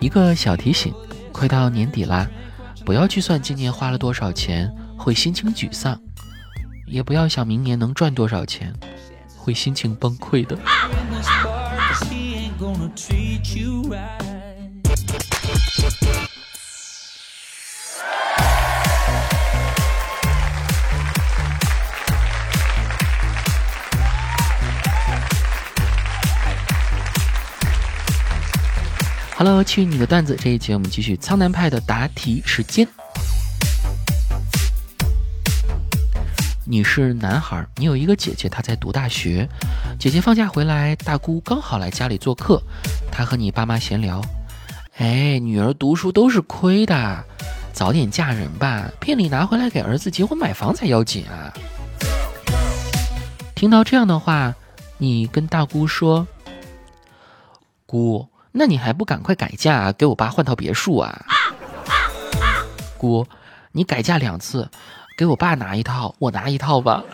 一个小提醒：快到年底啦，不要去算今年花了多少钱，会心情沮丧；也不要想明年能赚多少钱，会心情崩溃的。Hello，去你的段子！这一节我们继续苍南派的答题时间。你是男孩，你有一个姐姐，她在读大学。姐姐放假回来，大姑刚好来家里做客，她和你爸妈闲聊：“哎，女儿读书都是亏的，早点嫁人吧，聘礼拿回来给儿子结婚买房才要紧啊！”听到这样的话，你跟大姑说：“姑。”那你还不赶快改嫁，给我爸换套别墅啊！姑，你改嫁两次，给我爸拿一套，我拿一套吧。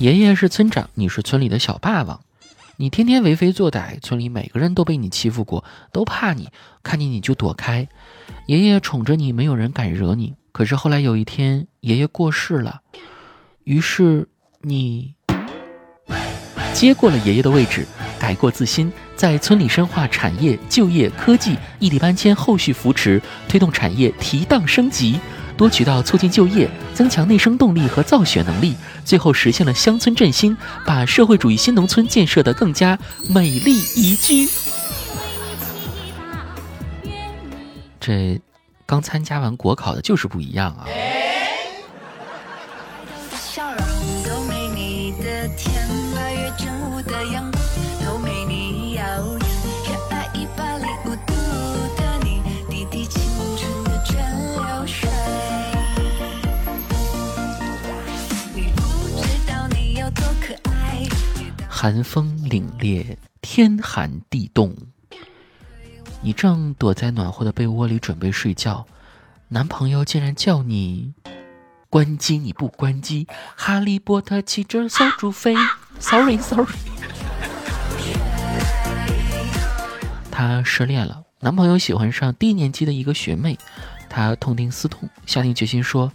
爷爷是村长，你是村里的小霸王，你天天为非作歹，村里每个人都被你欺负过，都怕你，看见你就躲开。爷爷宠着你，没有人敢惹你。可是后来有一天，爷爷过世了，于是你。接过了爷爷的位置，改过自新，在村里深化产业、就业、科技、异地搬迁、后续扶持，推动产业提档升级，多渠道促进就业，增强内生动力和造血能力，最后实现了乡村振兴，把社会主义新农村建设得更加美丽宜居。这刚参加完国考的就是不一样啊！寒风凛冽，天寒地冻。你正躲在暖和的被窝里准备睡觉，男朋友竟然叫你关机，你不关机。哈利波特骑着小猪飞，sorry，sorry。他失恋了，男朋友喜欢上低年级的一个学妹，他痛定思痛，下定决心说：“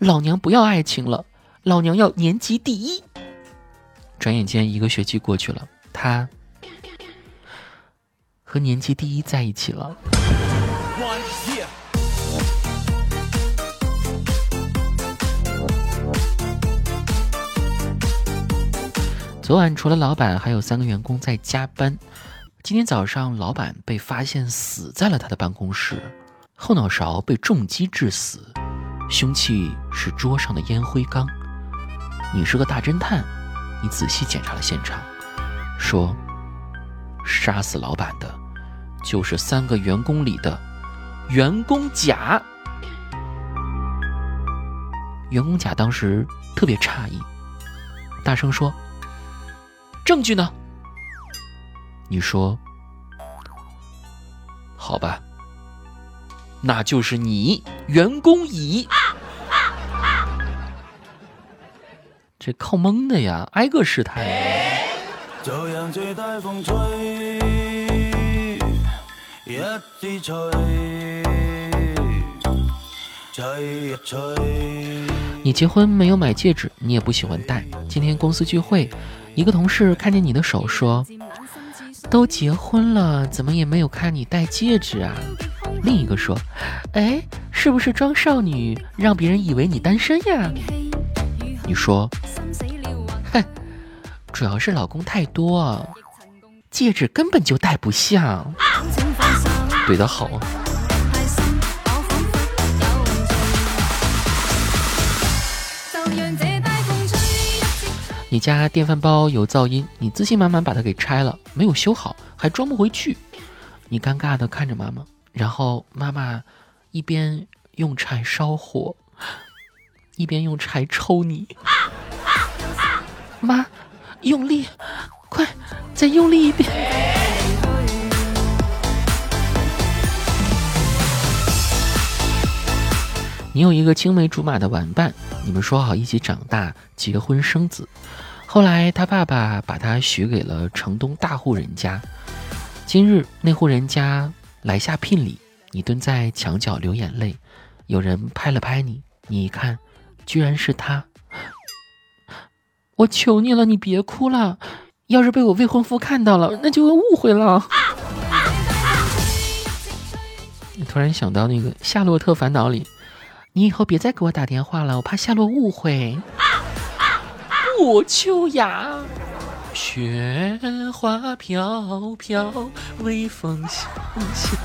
老娘不要爱情了，老娘要年级第一。”转眼间一个学期过去了，他和年级第一在一起了。昨晚除了老板，还有三个员工在加班。今天早上，老板被发现死在了他的办公室，后脑勺被重击致死，凶器是桌上的烟灰缸。你是个大侦探。你仔细检查了现场，说：“杀死老板的，就是三个员工里的员工甲。”员工甲当时特别诧异，大声说：“证据呢？”你说：“好吧，那就是你员工乙。”这靠蒙的呀，挨个试探。你结婚没有买戒指，你也不喜欢戴。今天公司聚会，一个同事看见你的手说：“都结婚了，怎么也没有看你戴戒指啊？”另一个说：“哎，是不是装少女，让别人以为你单身呀？”你说，哼，主要是老公太多，戒指根本就戴不下。怼得好。你家电饭煲有噪音，你自信满满把它给拆了，没有修好，还装不回去。你尴尬的看着妈妈，然后妈妈一边用柴烧火。一边用柴抽你，妈，用力，快，再用力一遍。你有一个青梅竹马的玩伴，你们说好一起长大、结婚生子。后来他爸爸把他许给了城东大户人家。今日那户人家来下聘礼，你蹲在墙角流眼泪。有人拍了拍你，你一看，居然是他。我求你了，你别哭了。要是被我未婚夫看到了，那就会误会了。突然想到那个《夏洛特烦恼》里，你以后别再给我打电话了，我怕夏洛误会。不，秋雅，雪花飘飘，微风萧萧。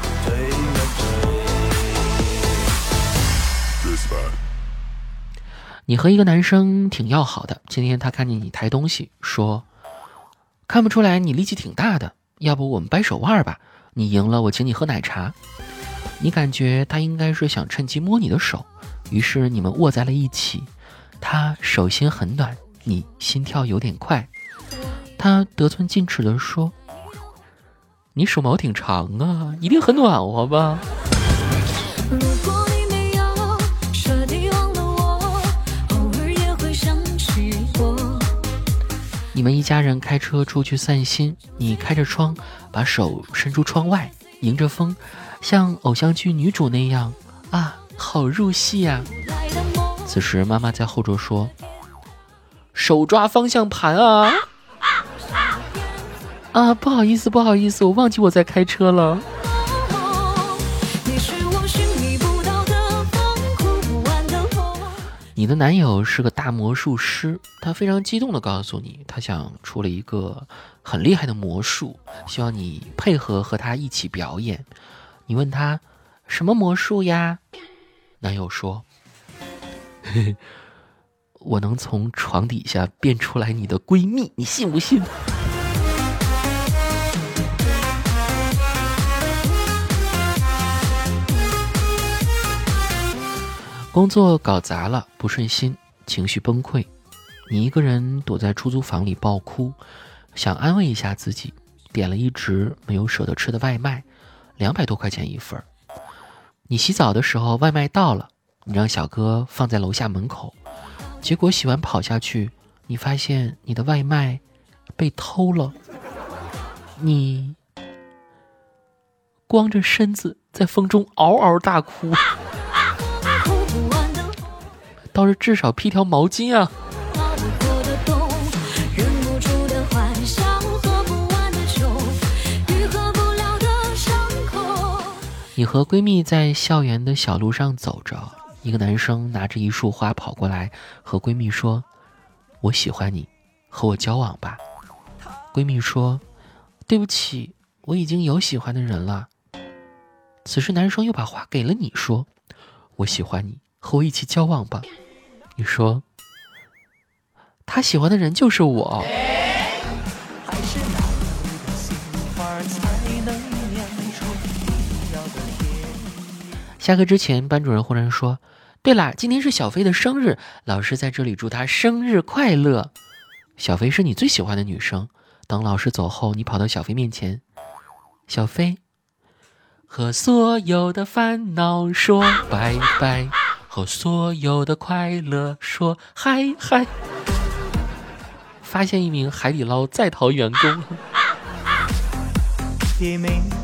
你和一个男生挺要好的，今天他看见你抬东西，说。看不出来你力气挺大的，要不我们掰手腕吧？你赢了，我请你喝奶茶。你感觉他应该是想趁机摸你的手，于是你们握在了一起。他手心很暖，你心跳有点快。他得寸进尺地说：“你手毛挺长啊，一定很暖和吧？”你们一家人开车出去散心，你开着窗，把手伸出窗外，迎着风，像偶像剧女主那样啊，好入戏呀！此时妈妈在后座说：“手抓方向盘啊！”啊，不好意思，不好意思，我忘记我在开车了。的男友是个大魔术师，他非常激动地告诉你，他想出了一个很厉害的魔术，希望你配合和他一起表演。你问他什么魔术呀？男友说：“嘿嘿，我能从床底下变出来你的闺蜜，你信不信？”工作搞砸了，不顺心，情绪崩溃，你一个人躲在出租房里爆哭，想安慰一下自己，点了一直没有舍得吃的外卖，两百多块钱一份你洗澡的时候外卖到了，你让小哥放在楼下门口，结果洗完跑下去，你发现你的外卖被偷了，你光着身子在风中嗷嗷大哭。倒是至少披条毛巾啊！你和闺蜜在校园的小路上走着，一个男生拿着一束花跑过来，和闺蜜说：“我喜欢你，和我交往吧。”闺蜜说：“对不起，我已经有喜欢的人了。”此时男生又把花给了你，说：“我喜欢你。”和我一起交往吧，你说，他喜欢的人就是我。下课之前，班主任忽然说：“对了，今天是小飞的生日，老师在这里祝他生日快乐。”小飞是你最喜欢的女生。等老师走后，你跑到小飞面前，小飞，和所有的烦恼说拜拜。和所有的快乐说嗨嗨！发现一名海底捞在逃员工。